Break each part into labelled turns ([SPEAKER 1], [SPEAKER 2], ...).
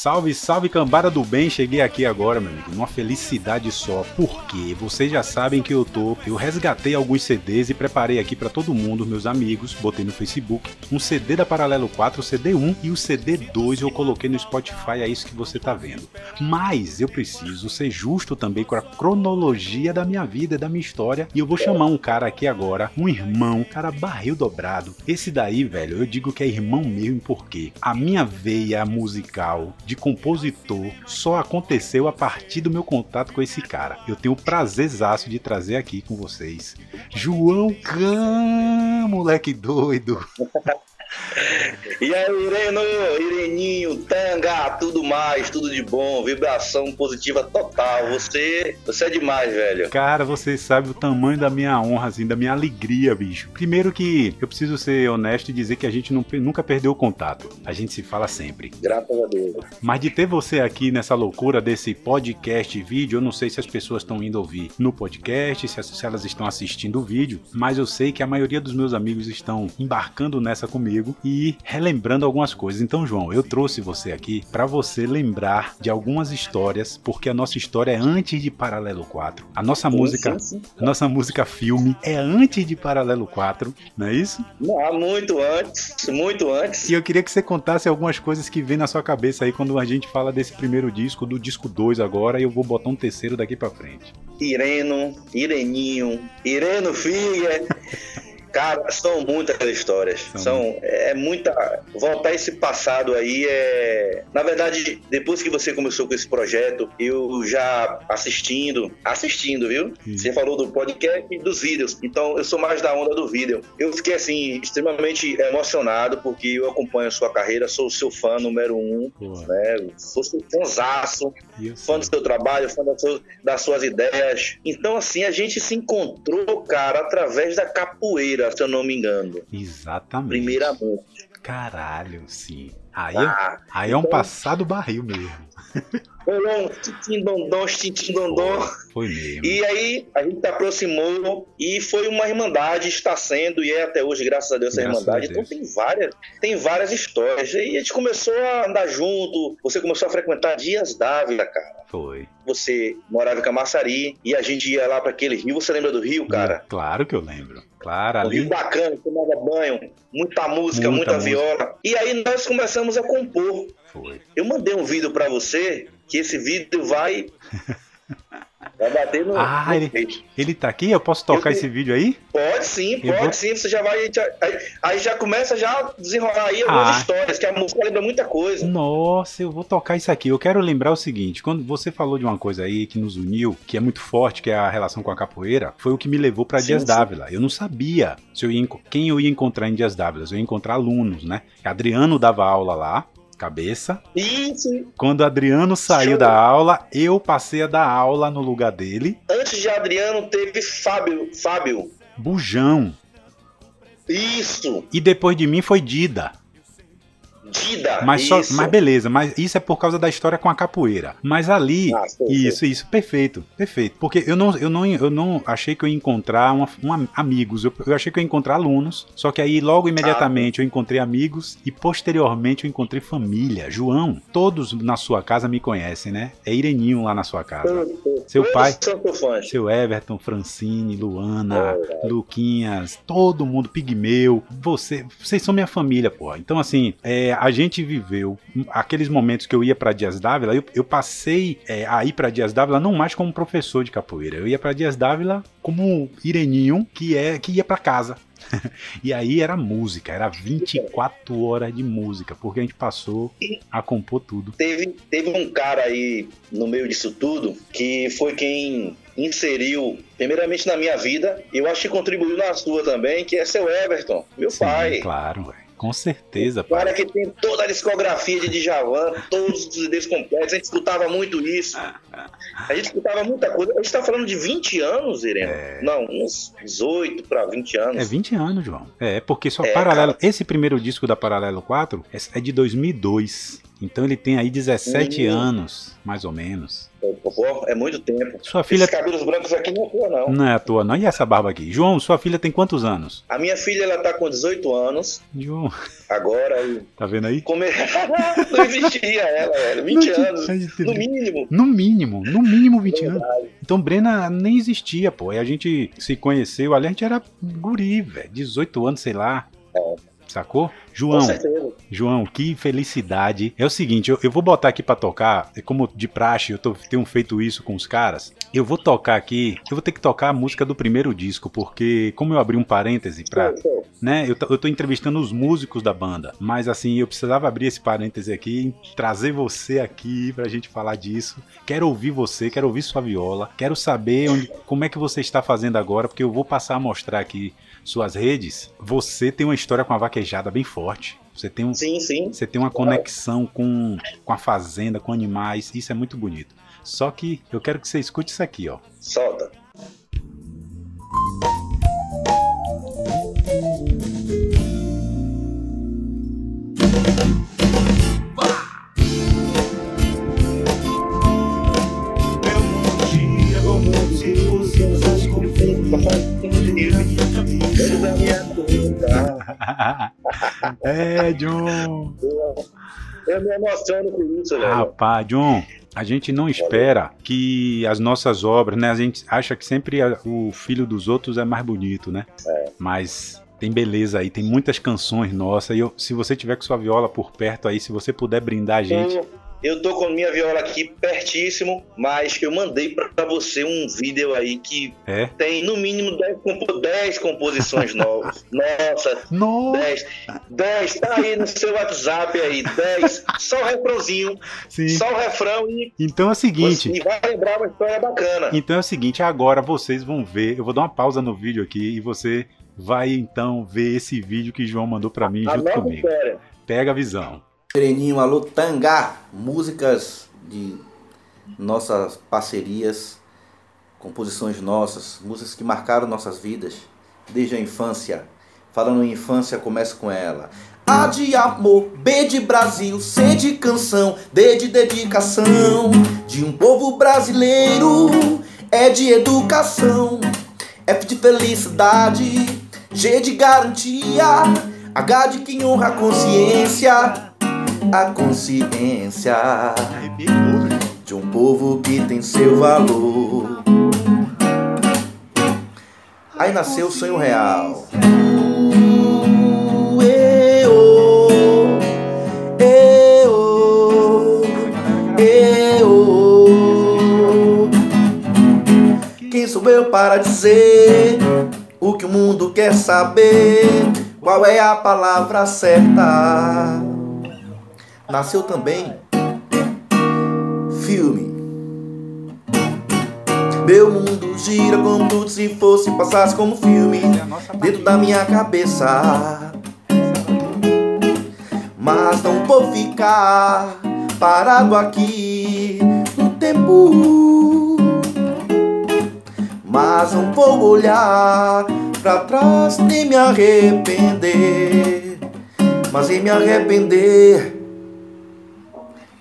[SPEAKER 1] Salve, salve cambada do bem, cheguei aqui agora, meu amigo, numa felicidade só. Porque vocês já sabem que eu tô, eu resgatei alguns CDs e preparei aqui para todo mundo, meus amigos, botei no Facebook, um CD da Paralelo 4, o CD 1 e o CD 2 eu coloquei no Spotify, é isso que você tá vendo. Mas eu preciso ser justo também com a cronologia da minha vida, da minha história, e eu vou chamar um cara aqui agora, um irmão, cara barril dobrado. Esse daí, velho, eu digo que é irmão mesmo porque a minha veia musical de compositor só aconteceu a partir do meu contato com esse cara. Eu tenho o prazerzaço de trazer aqui com vocês João Cam, moleque doido.
[SPEAKER 2] E aí, Ireno, Ireninho, Tanga, tudo mais, tudo de bom, vibração positiva total. Você, você é demais, velho.
[SPEAKER 1] Cara, você sabe o tamanho da minha honra, assim, da minha alegria, bicho. Primeiro que eu preciso ser honesto e dizer que a gente não, nunca perdeu o contato. A gente se fala sempre.
[SPEAKER 2] Graças a Deus.
[SPEAKER 1] Mas de ter você aqui nessa loucura desse podcast e vídeo, eu não sei se as pessoas estão indo ouvir no podcast, se, se elas estão assistindo o vídeo, mas eu sei que a maioria dos meus amigos estão embarcando nessa comigo e relembrando algumas coisas. Então, João, eu trouxe você aqui para você lembrar de algumas histórias, porque a nossa história é antes de Paralelo 4. A nossa sim, música, sim, sim. a nossa música filme é antes de Paralelo 4, não é isso?
[SPEAKER 2] Não, muito antes, muito antes.
[SPEAKER 1] E eu queria que você contasse algumas coisas que vem na sua cabeça aí quando a gente fala desse primeiro disco, do disco 2 agora, e eu vou botar um terceiro daqui para frente.
[SPEAKER 2] Ireno, Ireninho, Ireno Filha. Cara, são muitas histórias. São, são é muita. Voltar esse passado aí é. Na verdade, depois que você começou com esse projeto, eu já assistindo, assistindo, viu? Sim. Você falou do podcast e dos vídeos. Então, eu sou mais da onda do vídeo. Eu fiquei assim, extremamente emocionado, porque eu acompanho a sua carreira, sou o seu fã número um, né? Sou seu fãzaço, fã do seu trabalho, fã das suas, das suas ideias. Então, assim, a gente se encontrou, cara, através da capoeira se eu não me engano.
[SPEAKER 1] Exatamente.
[SPEAKER 2] Primeiramente.
[SPEAKER 1] Caralho, sim. Aí, ah, aí é um então- passado barril mesmo.
[SPEAKER 2] Rolou um tintim dondom, tintim dondom.
[SPEAKER 1] Foi mesmo.
[SPEAKER 2] E aí a gente se aproximou e foi uma irmandade, está sendo e é até hoje, graças a Deus, essa graças irmandade. Então tem várias, tem várias histórias. E a gente começou a andar junto, você começou a frequentar Dias Dávila, cara.
[SPEAKER 1] Foi.
[SPEAKER 2] Você morava em Camaçari e a gente ia lá para aquele rio. Você lembra do rio, cara?
[SPEAKER 1] Claro que eu lembro. Claro, ali.
[SPEAKER 2] Um rio bacana, tomava banho, muita música, muita, muita música. viola. E aí nós começamos a compor.
[SPEAKER 1] Foi.
[SPEAKER 2] Eu mandei um vídeo para você que esse vídeo vai Vai bater no.
[SPEAKER 1] Ah, no ele, ele tá aqui? Eu posso tocar eu, esse vídeo aí?
[SPEAKER 2] Pode sim, pode vou... sim. Você já vai. Já, aí, aí, já começa já a desenrolar aí algumas ah. histórias, que a música lembra muita coisa.
[SPEAKER 1] Nossa, eu vou tocar isso aqui. Eu quero lembrar o seguinte: quando você falou de uma coisa aí que nos uniu, que é muito forte, que é a relação com a capoeira, foi o que me levou para Dias Dávila. Eu não sabia se eu ia, quem eu ia encontrar em Dias Dávila. Eu ia encontrar alunos, né? Adriano dava aula lá, cabeça.
[SPEAKER 2] Isso.
[SPEAKER 1] Quando Adriano saiu Show. da aula, eu passei a dar aula no lugar dele.
[SPEAKER 2] Antes de Adriano teve Fábio. Fábio.
[SPEAKER 1] Bujão.
[SPEAKER 2] Isso.
[SPEAKER 1] E depois de mim foi Dida.
[SPEAKER 2] Dida.
[SPEAKER 1] Mas, só, mas beleza, mas isso é por causa da história com a capoeira. Mas ali, ah, isso, isso, perfeito, perfeito. Porque eu não, eu não, eu não achei que eu ia encontrar uma, uma amigos, eu, eu, achei que eu ia encontrar alunos, só que aí logo imediatamente ah, eu encontrei amigos e posteriormente eu encontrei família. João, todos na sua casa me conhecem, né? É Ireninho lá na sua casa. Seu pai, seu Everton, Francine, Luana, é, Luquinhas, todo mundo, Pigmeu, você, vocês são minha família, pô. Então assim, é, a gente viveu aqueles momentos que eu ia para Dias Dávila, eu, eu passei é, a ir para Dias Dávila não mais como professor de capoeira, eu ia para Dias Dávila como Ireninho, que é que ia para casa. e aí era música, era 24 horas de música, porque a gente passou a compor tudo.
[SPEAKER 2] Teve, teve um cara aí no meio disso tudo que foi quem inseriu, primeiramente na minha vida, e eu acho que contribuiu na sua também, que é seu Everton, meu Sim, pai.
[SPEAKER 1] Claro. Com certeza.
[SPEAKER 2] O cara que tem toda a discografia de Djavan, todos os CDs completos, a gente escutava muito isso. A gente escutava muita coisa. A gente tá falando de 20 anos, Irene. É... Não, uns 18 para 20 anos.
[SPEAKER 1] É 20 anos, João. É, porque só é, Paralelo. Cara... Esse primeiro disco da Paralelo 4 é, é de 2002. Então ele tem aí 17 hum. anos, mais ou menos.
[SPEAKER 2] É muito tempo.
[SPEAKER 1] Sua filha...
[SPEAKER 2] Esses cabelos brancos aqui não é à toa, não.
[SPEAKER 1] Não é à toa, não. E essa barba aqui? João, sua filha tem quantos anos?
[SPEAKER 2] A minha filha, ela tá com 18 anos.
[SPEAKER 1] João.
[SPEAKER 2] Agora.
[SPEAKER 1] Tá vendo aí?
[SPEAKER 2] Come... não existia ela, velho. 20 não, anos. No mínimo.
[SPEAKER 1] No mínimo. No mínimo 20 anos. Então Brena nem existia, pô. E a gente se conheceu ali, a gente era guri, velho. 18 anos, sei lá. É. Sacou? João, João, que felicidade. É o seguinte, eu, eu vou botar aqui para tocar, é como de praxe, eu tô, tenho feito isso com os caras. Eu vou tocar aqui, eu vou ter que tocar a música do primeiro disco, porque como eu abri um parêntese pra, né, eu, eu tô entrevistando os músicos da banda, mas assim, eu precisava abrir esse parêntese aqui, trazer você aqui pra gente falar disso. Quero ouvir você, quero ouvir sua viola, quero saber onde, como é que você está fazendo agora, porque eu vou passar a mostrar aqui suas redes, você tem uma história com a vaquejada bem forte. Você tem, um,
[SPEAKER 2] sim, sim.
[SPEAKER 1] Você tem uma conexão com, com a fazenda, com animais. Isso é muito bonito. Só que eu quero que você escute isso aqui, ó.
[SPEAKER 2] Solta.
[SPEAKER 1] É, John.
[SPEAKER 2] Eu me emociono com isso, velho.
[SPEAKER 1] Rapaz, John, a gente não espera que as nossas obras, né? A gente acha que sempre o filho dos outros é mais bonito, né? É. Mas tem beleza aí, tem muitas canções nossas. E eu, se você tiver com sua viola por perto aí, se você puder brindar a gente.
[SPEAKER 2] Eu tô com minha viola aqui pertíssimo, mas eu mandei para você um vídeo aí que
[SPEAKER 1] é?
[SPEAKER 2] tem no mínimo 10, compo 10 composições novas. Nossa,
[SPEAKER 1] Nossa.
[SPEAKER 2] 10. 10, tá aí no seu WhatsApp aí, 10. Só o refrãozinho, Sim. só o refrão e.
[SPEAKER 1] Então é o seguinte.
[SPEAKER 2] E vai lembrar uma história bacana.
[SPEAKER 1] Então é o seguinte, agora vocês vão ver, eu vou dar uma pausa no vídeo aqui e você vai então ver esse vídeo que João mandou para mim a junto comigo. História. Pega a visão.
[SPEAKER 3] Pereninho, alô Tangá, músicas de nossas parcerias, composições nossas, músicas que marcaram nossas vidas desde a infância. Falando em infância, começa com ela. A de amor, B de Brasil, C de canção, D de dedicação. De um povo brasileiro, é de educação, F de felicidade, G de garantia, H de quem honra a consciência a consciência de um povo que tem seu valor. Aí nasceu o sonho real. Quem sou eu para dizer o que o mundo quer saber? Qual é a palavra certa? Nasceu também filme. Meu mundo gira como tudo se fosse passasse como filme dentro da minha cabeça. Mas não vou ficar parado aqui no tempo. Mas não vou olhar para trás nem me arrepender. Mas em me arrepender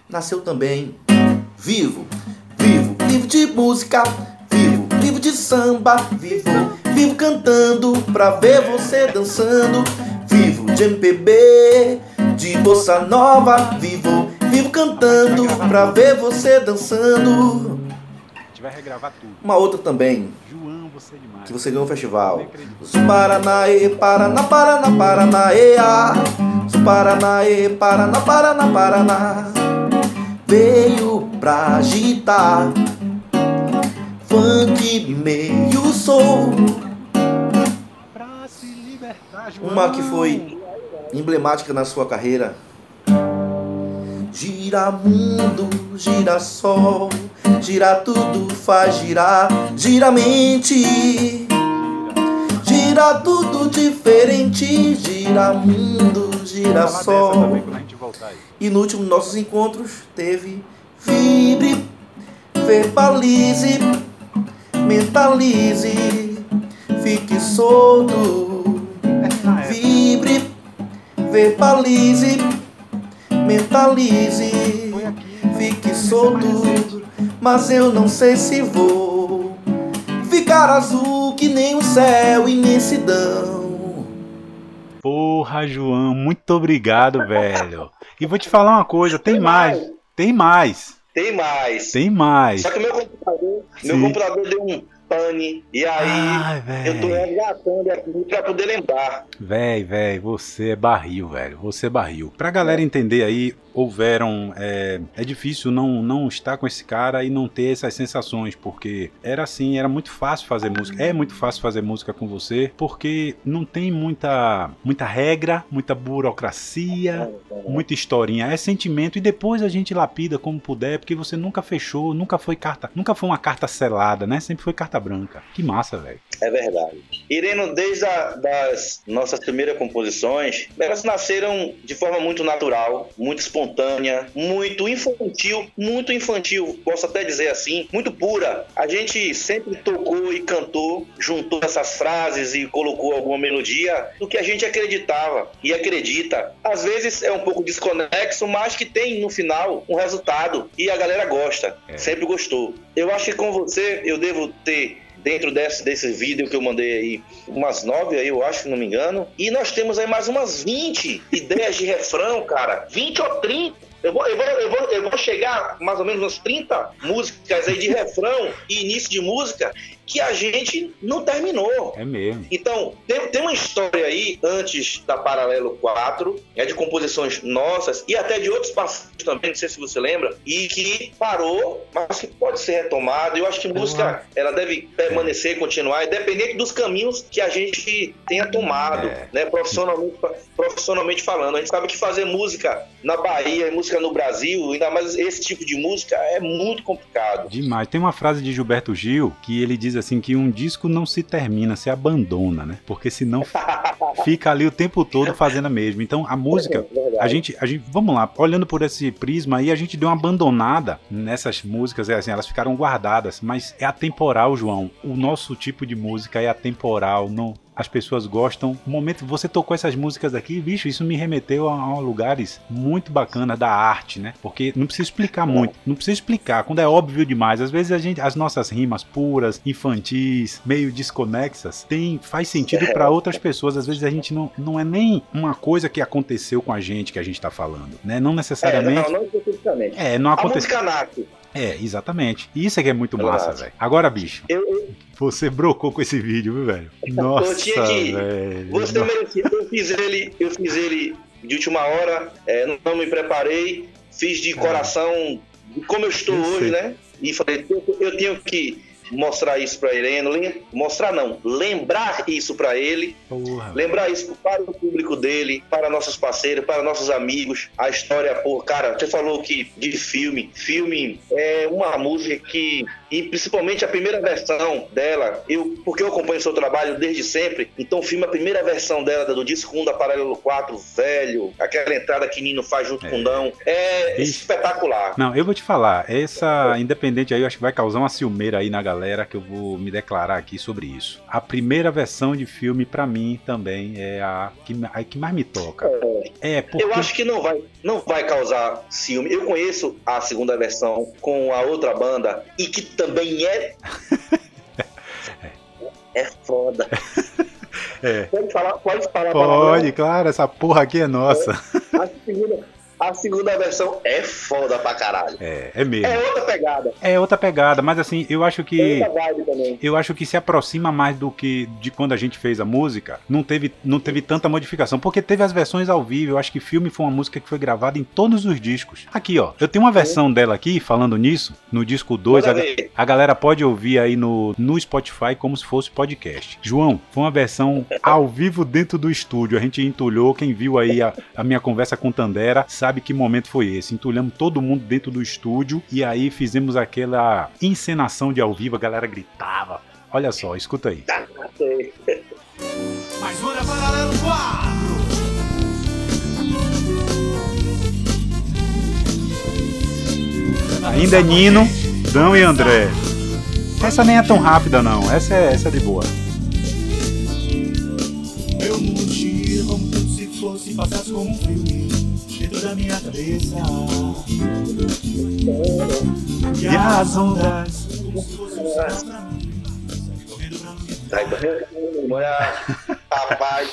[SPEAKER 3] nasceu também vivo, vivo, vivo de música, vivo, vivo de samba, vivo, vivo cantando pra ver você dançando, vivo de MPB, de bossa nova, vivo, vivo cantando pra ver você dançando. Uma outra também.
[SPEAKER 1] É.
[SPEAKER 3] Que você ganhou um festival. Paranaê, Paraná, Paraná, Paranaê, Paranaê, Paraná, Paraná, Paraná veio pra agitar funk meio soul. Uma que foi emblemática na sua carreira. Gira mundo, gira sol, gira tudo, faz girar, gira mente. Gira tudo diferente, gira mundo, gira sol. E no último nossos encontros teve vibre, verbalize, mentalize, fique solto. Vibre, verbalize, mentalize, fique solto, mas eu não sei se vou ficar azul que nem o céu, imensidão.
[SPEAKER 1] Porra, João, muito obrigado, velho. E vou te falar uma coisa, tem mais, tem mais.
[SPEAKER 2] Tem mais.
[SPEAKER 1] Tem mais.
[SPEAKER 2] Só que meu computador, meu computador deu um pane. E aí Ai, eu tô resgatando aqui pra poder lembrar.
[SPEAKER 1] Véi, véi, você é barril, velho. Você é barril. Pra galera entender aí, houveram. É, é difícil não, não estar com esse cara e não ter essas sensações, porque era assim, era muito fácil fazer música. É muito fácil fazer música com você, porque não tem muita, muita regra, muita burocracia, muita historinha. É sentimento e depois a gente lapida como puder, porque você nunca fechou, nunca foi carta, nunca foi uma carta selada, né? Sempre foi carta branca. Que massa, velho.
[SPEAKER 2] É verdade. Ireno, desde a, das nossas primeiras composições, elas nasceram de forma muito natural, muito espontânea, muito infantil, muito infantil, posso até dizer assim, muito pura. A gente sempre tocou e cantou, juntou essas frases e colocou alguma melodia do que a gente acreditava e acredita. Às vezes é um pouco desconexo, mas que tem no final um resultado e a galera gosta, é. sempre gostou. Eu acho que com você eu devo ter dentro desse, desse vídeo que eu mandei aí, umas nove aí, eu acho, se não me engano. E nós temos aí mais umas 20 ideias de refrão, cara. 20 ou 30. Eu vou, eu, vou, eu, vou, eu vou chegar mais ou menos umas 30 músicas aí de refrão e início de música que a gente não terminou.
[SPEAKER 1] É mesmo.
[SPEAKER 2] Então, tem, tem uma história aí, antes da Paralelo 4, é de composições nossas e até de outros parceiros também, não sei se você lembra, e que parou, mas que pode ser retomado. Eu acho que música, ela deve permanecer, continuar, independente dos caminhos que a gente tenha tomado, é. né, profissionalmente, profissionalmente falando. A gente sabe que fazer música na Bahia, música no Brasil, ainda mais esse tipo de música, é muito complicado.
[SPEAKER 1] Demais. Tem uma frase de Gilberto Gil que ele diz assim que um disco não se termina, se abandona, né? Porque senão fica ali o tempo todo fazendo a mesma. Então a música, é a gente, a gente, vamos lá, olhando por esse prisma aí, a gente deu uma abandonada nessas músicas, é assim, elas ficaram guardadas, mas é atemporal, João. O nosso tipo de música é atemporal, não as pessoas gostam. O momento você tocou essas músicas aqui, bicho, isso me remeteu a, a lugares muito bacanas da arte, né? Porque não precisa explicar muito, não precisa explicar, quando é óbvio demais. Às vezes a gente, as nossas rimas puras, infantis, meio desconexas, tem faz sentido para outras pessoas. Às vezes a gente não, não é nem uma coisa que aconteceu com a gente que a gente tá falando, né? Não necessariamente. É, não, não especificamente. É, não aconteceu. A música nasce. É, exatamente. Isso é que é muito massa, velho. Agora, bicho. Eu. Você brocou com esse vídeo, viu, velho? Nossa, eu tinha que... velho.
[SPEAKER 2] Você merecia. Eu fiz ele, eu fiz ele de última hora, é, não me preparei, fiz de é. coração, como eu estou eu hoje, né? E falei, eu tenho que mostrar isso para Ireno, mostrar não, lembrar isso para ele, Porra, lembrar isso para o público dele, para nossos parceiros, para nossos amigos. A história, pô, cara, você falou que de filme, filme é uma música que e principalmente a primeira versão dela, eu porque eu acompanho o seu trabalho desde sempre, então o filme, a primeira versão dela, do disco 1 da Paralelo 4, velho, aquela entrada que Nino faz junto é. com o Dão, é Ixi. espetacular.
[SPEAKER 1] Não, eu vou te falar, essa independente aí, eu acho que vai causar uma ciumeira aí na galera, que eu vou me declarar aqui sobre isso. A primeira versão de filme, para mim, também é a que, a que mais me toca.
[SPEAKER 2] É, é porque... Eu acho que não vai, não vai causar ciúme. Eu conheço a segunda versão com a outra banda e que também é. é foda.
[SPEAKER 1] É. Pode falar, pode falar. Pode, claro, essa porra aqui é nossa.
[SPEAKER 2] É, a segunda, a segunda versão é foda pra caralho.
[SPEAKER 1] É, é mesmo.
[SPEAKER 2] É outra pegada.
[SPEAKER 1] É outra pegada, mas assim, eu acho que. Eu acho que se aproxima mais do que de quando a gente fez a música. Não teve, não teve tanta modificação. Porque teve as versões ao vivo. Eu acho que filme foi uma música que foi gravada em todos os discos. Aqui, ó. Eu tenho uma versão dela aqui, falando nisso, no disco 2. A, a, galera pode ouvir aí no, no Spotify como se fosse podcast. João, foi uma versão ao vivo dentro do estúdio. A gente entulhou. Quem viu aí a, a minha conversa com Tandera sabe sabe que momento foi esse. Entulhamos todo mundo dentro do estúdio e aí fizemos aquela encenação de ao vivo, a galera gritava. Olha só, escuta aí. Mais uma paralelo 4. Ainda é Nino, Dão e André. Essa nem é tão rápida não, essa é, essa é de boa. Meu mundo se fosse passasse como um cabeça. E as ondas.
[SPEAKER 2] Sai correndo, rapaz.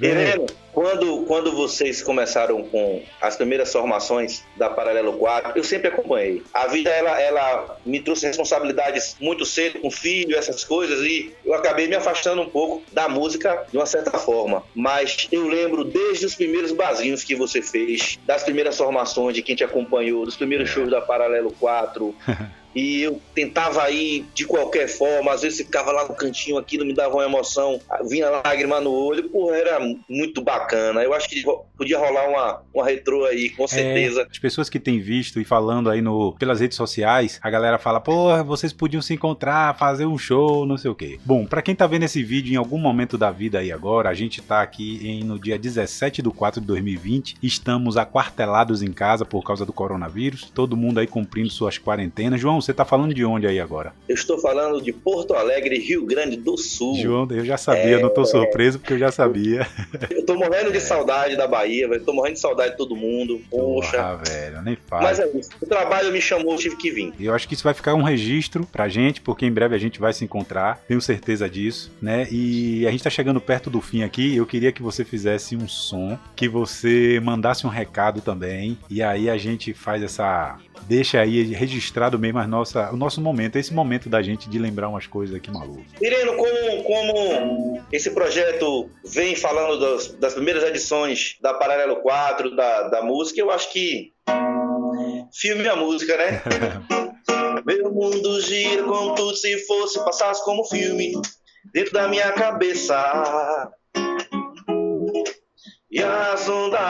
[SPEAKER 2] Irene, quando, quando vocês começaram com as primeiras formações da Paralelo 4, eu sempre acompanhei. A vida, ela, ela me trouxe responsabilidades muito cedo, com filho, essas coisas, e eu acabei me afastando um pouco da música de uma certa forma. Mas eu lembro desde os primeiros basinhos que você fez, das primeiras formações de quem te acompanhou, dos primeiros shows da Paralelo 4. e eu tentava ir de qualquer forma, às vezes ficava lá no cantinho, aquilo me dava uma emoção, vinha lágrima no olho, pô, era muito bacana. Eu acho que podia rolar uma, uma retrô aí, com certeza.
[SPEAKER 1] É, as pessoas que têm visto e falando aí no, pelas redes sociais, a galera fala, pô, vocês podiam se encontrar, fazer um show, não sei o quê. Bom, para quem tá vendo esse vídeo em algum momento da vida aí agora, a gente tá aqui em, no dia 17 de 4 de 2020, estamos aquartelados em casa por causa do coronavírus, todo mundo aí cumprindo suas quarentenas. João, você tá falando de onde aí agora?
[SPEAKER 2] Eu estou falando de Porto Alegre, Rio Grande do Sul.
[SPEAKER 1] João, eu já sabia, é... não tô surpreso porque eu já sabia.
[SPEAKER 2] Eu tô morrendo de saudade da Bahia, velho. Tô morrendo de saudade de todo mundo. Poxa.
[SPEAKER 1] Ah, velho, nem faz.
[SPEAKER 2] Mas é isso. O trabalho me chamou, eu tive que vir.
[SPEAKER 1] Eu acho que isso vai ficar um registro pra gente, porque em breve a gente vai se encontrar. Tenho certeza disso, né? E a gente tá chegando perto do fim aqui. Eu queria que você fizesse um som, que você mandasse um recado também. E aí a gente faz essa deixa aí registrado mesmo a nossa, o nosso momento, esse momento da gente de lembrar umas coisas aqui malucas.
[SPEAKER 2] Ireno, como, como esse projeto vem falando das, das primeiras edições da Paralelo 4, da, da música, eu acho que filme a música, né? Meu mundo gira como tudo se fosse, passasse como filme dentro da minha cabeça. E as ondas,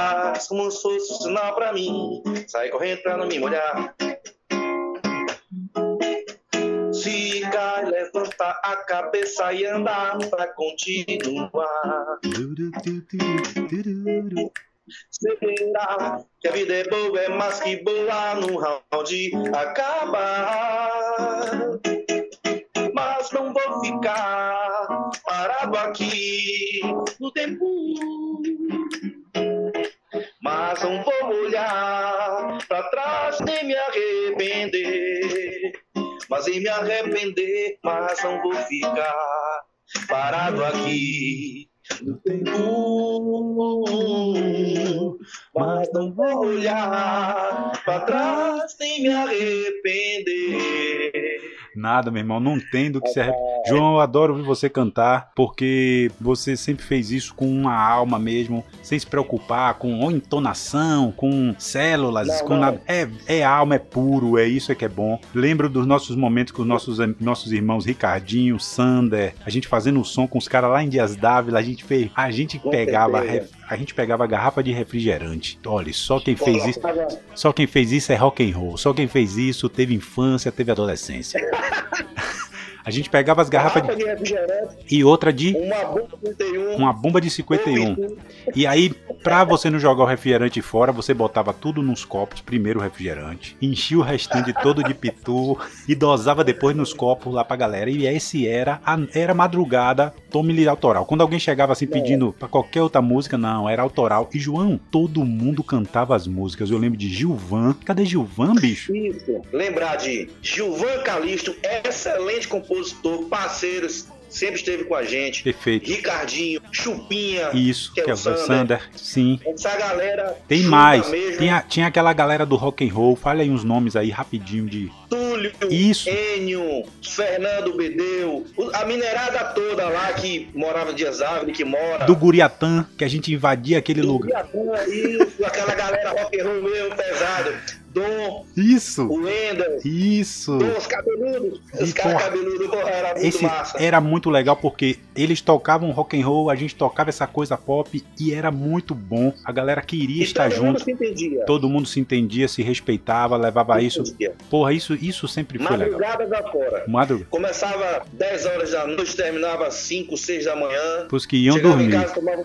[SPEAKER 2] como se fosse um sinal pra mim, sai correndo pra não me molhar. Se cai, levanta a cabeça e andar pra continuar. Será que a vida é boa, é mais que boa no round acabar. Mas não vou ficar parado aqui no tempo mas não vou olhar para trás nem me arrepender. Mas em me arrepender, mas não vou ficar parado aqui no tempo. Mas não vou olhar para trás nem me arrepender.
[SPEAKER 1] Nada, meu irmão, não tem do que se arrepender. João, eu adoro ouvir você cantar, porque você sempre fez isso com uma alma mesmo, sem se preocupar com entonação, com células, não, com não. nada. É, é alma, é puro, é isso é que é bom. Lembro dos nossos momentos com os nossos, nossos irmãos Ricardinho, Sander, a gente fazendo o som com os caras lá em Dias Dávila, a gente fez, a gente com pegava a gente pegava garrafa de refrigerante. Olha, só quem fez isso, só quem fez isso é rock and roll. Só quem fez isso teve infância, teve adolescência. A gente pegava as garrafas de... e outra de
[SPEAKER 2] uma bomba de 51.
[SPEAKER 1] Uma bomba de 51. E aí, pra você não jogar o refrigerante fora, você botava tudo nos copos, primeiro o refrigerante, enchia o restante todo de pitu e dosava depois nos copos lá pra galera. E esse era a, era madrugada, tome-lhe autoral. Quando alguém chegava assim pedindo pra qualquer outra música, não, era autoral. E João, todo mundo cantava as músicas. Eu lembro de Gilvan. Cadê Gilvan, bicho?
[SPEAKER 2] Isso. Lembrar de Gilvan Calisto, excelente compositor, parceiros, sempre esteve com a gente.
[SPEAKER 1] Perfeito.
[SPEAKER 2] Ricardinho, Chupinha.
[SPEAKER 1] Isso, que é, que é o Sander. Sander. Sim.
[SPEAKER 2] Essa galera.
[SPEAKER 1] Tem mais. Tinha, tinha aquela galera do rock and roll. Fale aí uns nomes aí rapidinho de.
[SPEAKER 2] Túlio,
[SPEAKER 1] Isso.
[SPEAKER 2] Enio, Fernando Bedeu, a minerada toda lá que morava Dias Árvore, que mora.
[SPEAKER 1] Do Guriatã, que a gente invadia aquele do lugar.
[SPEAKER 2] Guriatã, isso, aquela galera rock and roll mesmo pesado. Dom.
[SPEAKER 1] Isso.
[SPEAKER 2] O Ender.
[SPEAKER 1] Isso.
[SPEAKER 2] Dom, os cabeludos. Os caras cabeludos, porra, era muito
[SPEAKER 1] esse
[SPEAKER 2] massa.
[SPEAKER 1] Era muito legal porque eles tocavam rock and roll, a gente tocava essa coisa pop e era muito bom. A galera queria e estar
[SPEAKER 2] todo
[SPEAKER 1] junto.
[SPEAKER 2] Mundo se entendia.
[SPEAKER 1] Todo mundo se entendia, se respeitava, levava se isso. Porra, isso, isso sempre foi legal.
[SPEAKER 2] Madrugada da fora.
[SPEAKER 1] Madrugada.
[SPEAKER 2] Começava 10 horas da noite, terminava 5, 6 da manhã.
[SPEAKER 1] Os que iam Chegava dormir. Em casa,
[SPEAKER 2] tomava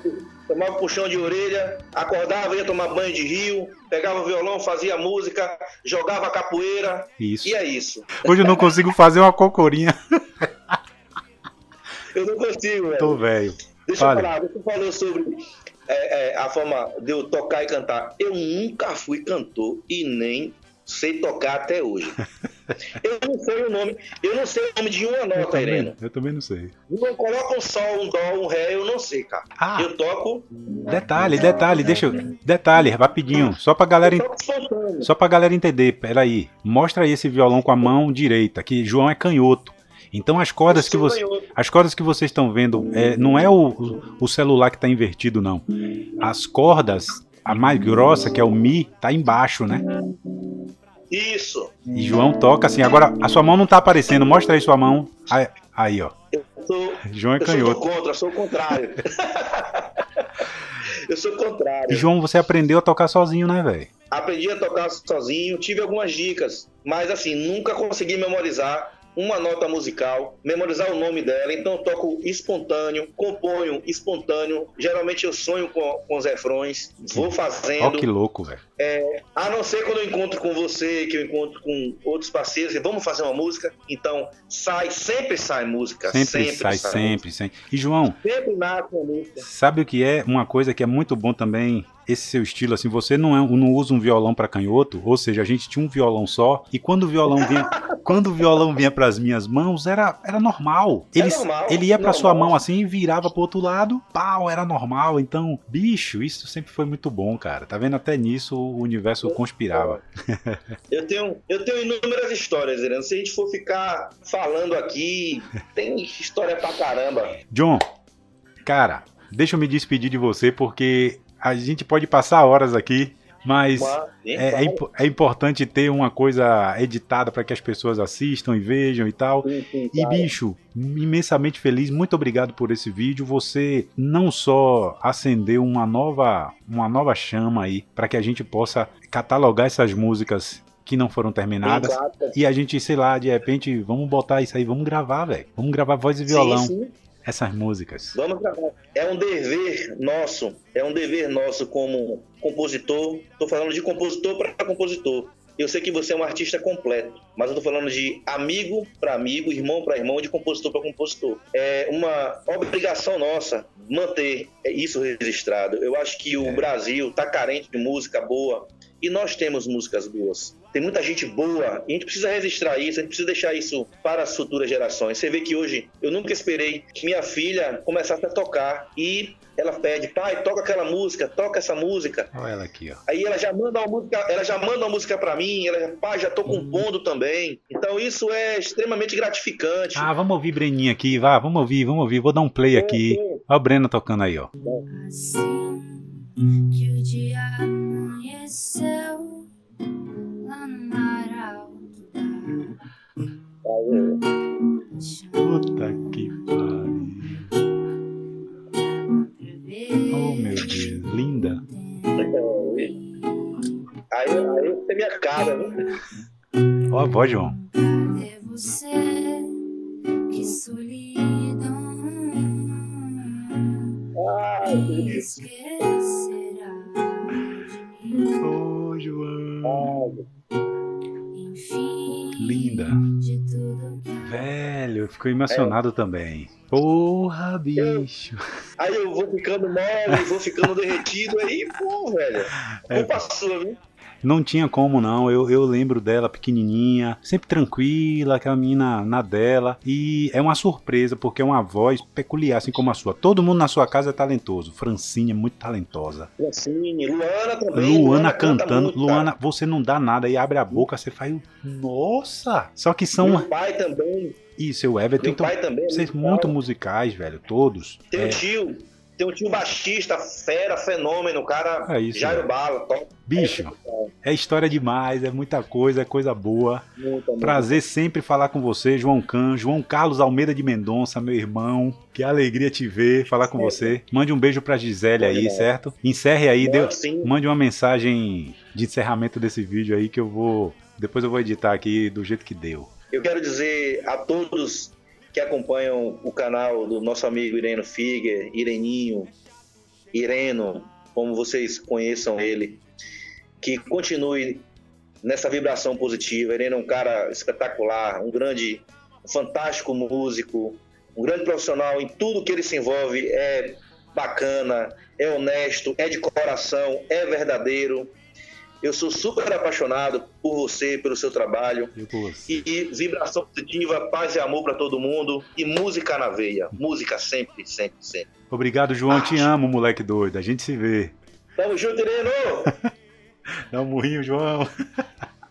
[SPEAKER 2] tomava puxão de orelha, acordava, ia tomar banho de rio, pegava o violão, fazia música, jogava capoeira.
[SPEAKER 1] Isso.
[SPEAKER 2] E é isso.
[SPEAKER 1] Hoje eu não consigo fazer uma cocorinha.
[SPEAKER 2] eu não consigo, velho.
[SPEAKER 1] Tô velho.
[SPEAKER 2] Deixa eu falar, você falou sobre é, é, a forma de eu tocar e cantar. Eu nunca fui cantor e nem sei tocar até hoje. Eu não sei o nome, eu não sei o nome de uma nota, Irene.
[SPEAKER 1] Eu também não sei.
[SPEAKER 2] Não coloca um sol, um dó, um ré, eu não sei, cara. Ah, eu toco.
[SPEAKER 1] Detalhe, detalhe, deixa eu. Detalhe, rapidinho. Só pra galera. Só pra galera entender, peraí. Mostra aí esse violão com a mão direita, que João é canhoto. Então as cordas que você, as cordas que vocês estão vendo é, não é o, o celular que está invertido não. As cordas, a mais grossa que é o mi, tá embaixo, né?
[SPEAKER 2] Isso.
[SPEAKER 1] E João toca assim. Agora, a sua mão não tá aparecendo. Mostra aí sua mão. Aí, aí ó.
[SPEAKER 2] Eu sou,
[SPEAKER 1] João é canhoto.
[SPEAKER 2] Eu sou contra, sou o contrário. eu sou o contrário.
[SPEAKER 1] E João, você aprendeu a tocar sozinho, né, velho?
[SPEAKER 2] Aprendi a tocar sozinho, tive algumas dicas, mas assim, nunca consegui memorizar uma nota musical, memorizar o nome dela, então eu toco espontâneo, componho espontâneo, geralmente eu sonho com, com os refrões, vou fazendo. Ó,
[SPEAKER 1] que louco, velho.
[SPEAKER 2] É, a não ser quando eu encontro com você, que eu encontro com outros parceiros, e vamos fazer uma música, então sai, sempre sai música.
[SPEAKER 1] Sempre, sempre sai, sai sempre, sempre. E João,
[SPEAKER 2] sempre nasce uma música.
[SPEAKER 1] Sabe o que é? Uma coisa que é muito bom também esse seu estilo, assim, você não, é, não usa um violão para canhoto, ou seja, a gente tinha um violão só, e quando o violão vinha, quando o violão vinha para as minhas mãos, era, era normal. Ele, é normal, ele ia para sua mão assim e virava pro outro lado, pau, era normal. Então, bicho, isso sempre foi muito bom, cara. Tá vendo? Até nisso o universo conspirava.
[SPEAKER 2] Eu tenho, eu tenho inúmeras histórias, Irã. Se a gente for ficar falando aqui, tem história pra caramba.
[SPEAKER 1] John, cara, deixa eu me despedir de você porque a gente pode passar horas aqui, mas é, é, é, importante ter uma coisa editada para que as pessoas assistam e vejam e tal. Sim, sim, e bicho, imensamente feliz, muito obrigado por esse vídeo. Você não só acendeu uma nova, uma nova chama aí para que a gente possa catalogar essas músicas que não foram terminadas. Exato. E a gente, sei lá, de repente, vamos botar isso aí, vamos gravar, velho. Vamos gravar voz e violão. Sim, sim essas músicas?
[SPEAKER 2] Vamos gravar. É um dever nosso, é um dever nosso como compositor. Estou falando de compositor para compositor. Eu sei que você é um artista completo, mas eu estou falando de amigo para amigo, irmão para irmão, de compositor para compositor. É uma obrigação nossa manter isso registrado. Eu acho que o é. Brasil está carente de música boa e nós temos músicas boas. Tem muita gente boa e a gente precisa registrar isso, a gente precisa deixar isso para as futuras gerações. Você vê que hoje eu nunca esperei que minha filha começasse a tocar e ela pede, pai, toca aquela música, toca essa música.
[SPEAKER 1] Olha ela aqui, ó.
[SPEAKER 2] Aí ela já manda uma música, ela já manda uma música para mim, ela, pai, já tô compondo uhum. também. Então isso é extremamente gratificante.
[SPEAKER 1] Ah, vamos ouvir Breninha aqui, vá, vamos ouvir, vamos ouvir, vou dar um play aqui. Olha o Breno tocando aí, ó. Assim que o dia amanheceu lá no mar alto da Puta que pariu. Oh meu Deus, linda.
[SPEAKER 2] Aí, aí você me acaba, né?
[SPEAKER 1] Ó a voz, João.
[SPEAKER 4] Cadê você? Que solidão.
[SPEAKER 2] Ah,
[SPEAKER 1] Ô, João. Linda. Velho, ficou emocionado é. também. Porra, bicho. Eu,
[SPEAKER 2] aí eu vou ficando mole, vou ficando derretido, aí, pô, velho. É, sua, viu?
[SPEAKER 1] Não tinha como não, eu, eu lembro dela pequenininha, sempre tranquila, aquela menina na dela. E é uma surpresa, porque é uma voz peculiar, assim como a sua. Todo mundo na sua casa é talentoso. Francine é muito talentosa.
[SPEAKER 2] Francine, Luana também.
[SPEAKER 1] Luana, Luana cantando. Muito, Luana, você não dá nada e abre a boca, você faz. Nossa! Só que são.
[SPEAKER 2] Meu pai também.
[SPEAKER 1] Isso, o Everton. Meu então, pai também. É vocês muito musicais, velho, todos.
[SPEAKER 2] Teu é... tio, tem um tio baixista, fera, fenômeno, cara. É isso. Jairo Bala, top.
[SPEAKER 1] Bicho, é, história demais, é muita coisa, é coisa boa. Muita, Prazer muita. sempre falar com você, João Can, João Carlos Almeida de Mendonça, meu irmão. Que alegria te ver, falar com é. você. Mande um beijo pra Gisele aí, certo? Encerre aí, deu, mande uma mensagem de encerramento desse vídeo aí que eu vou. Depois eu vou editar aqui do jeito que deu.
[SPEAKER 2] Eu quero dizer a todos que acompanham o canal do nosso amigo Ireno Figuer, Ireninho, Ireno, como vocês conheçam ele, que continue nessa vibração positiva. Ireno é um cara espetacular, um grande, um fantástico músico, um grande profissional em tudo que ele se envolve, é bacana, é honesto, é de coração, é verdadeiro. Eu sou super apaixonado por você, pelo seu trabalho. E, e vibração positiva, paz e amor para todo mundo. E música na veia. Música sempre, sempre, sempre.
[SPEAKER 1] Obrigado, João. Te amo, moleque doido. A gente se vê.
[SPEAKER 2] Tamo junto, Ireno!
[SPEAKER 1] Dá um murrinho, João.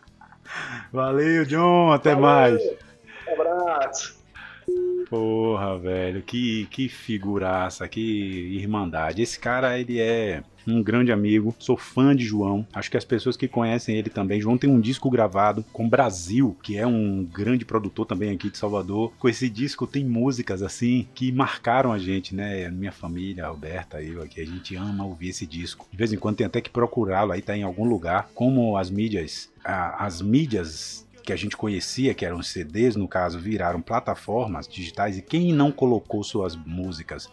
[SPEAKER 1] Valeu, John. Até Valeu. mais.
[SPEAKER 2] Um abraço.
[SPEAKER 1] Porra, velho, que, que figuraça, que irmandade. Esse cara, ele é um grande amigo, sou fã de João. Acho que as pessoas que conhecem ele também. João tem um disco gravado com Brasil, que é um grande produtor também aqui de Salvador. Com esse disco tem músicas assim que marcaram a gente, né? Minha família, a eu aqui, a gente ama ouvir esse disco. De vez em quando tem até que procurá-lo, aí tá em algum lugar. Como as mídias, as mídias que a gente conhecia, que eram CDs, no caso, viraram plataformas digitais e quem não colocou suas músicas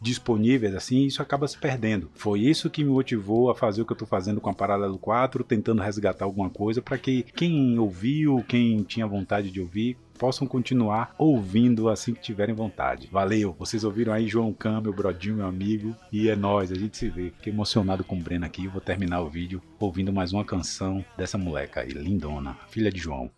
[SPEAKER 1] disponíveis assim, isso acaba se perdendo. Foi isso que me motivou a fazer o que eu estou fazendo com a Paralelo 4, tentando resgatar alguma coisa para que quem ouviu, quem tinha vontade de ouvir, possam continuar ouvindo assim que tiverem vontade. Valeu! Vocês ouviram aí João Cam, meu brodinho, meu amigo, e é nós, a gente se vê. Fiquei emocionado com o Breno aqui, vou terminar o vídeo ouvindo mais uma canção dessa moleca aí, lindona, filha de João.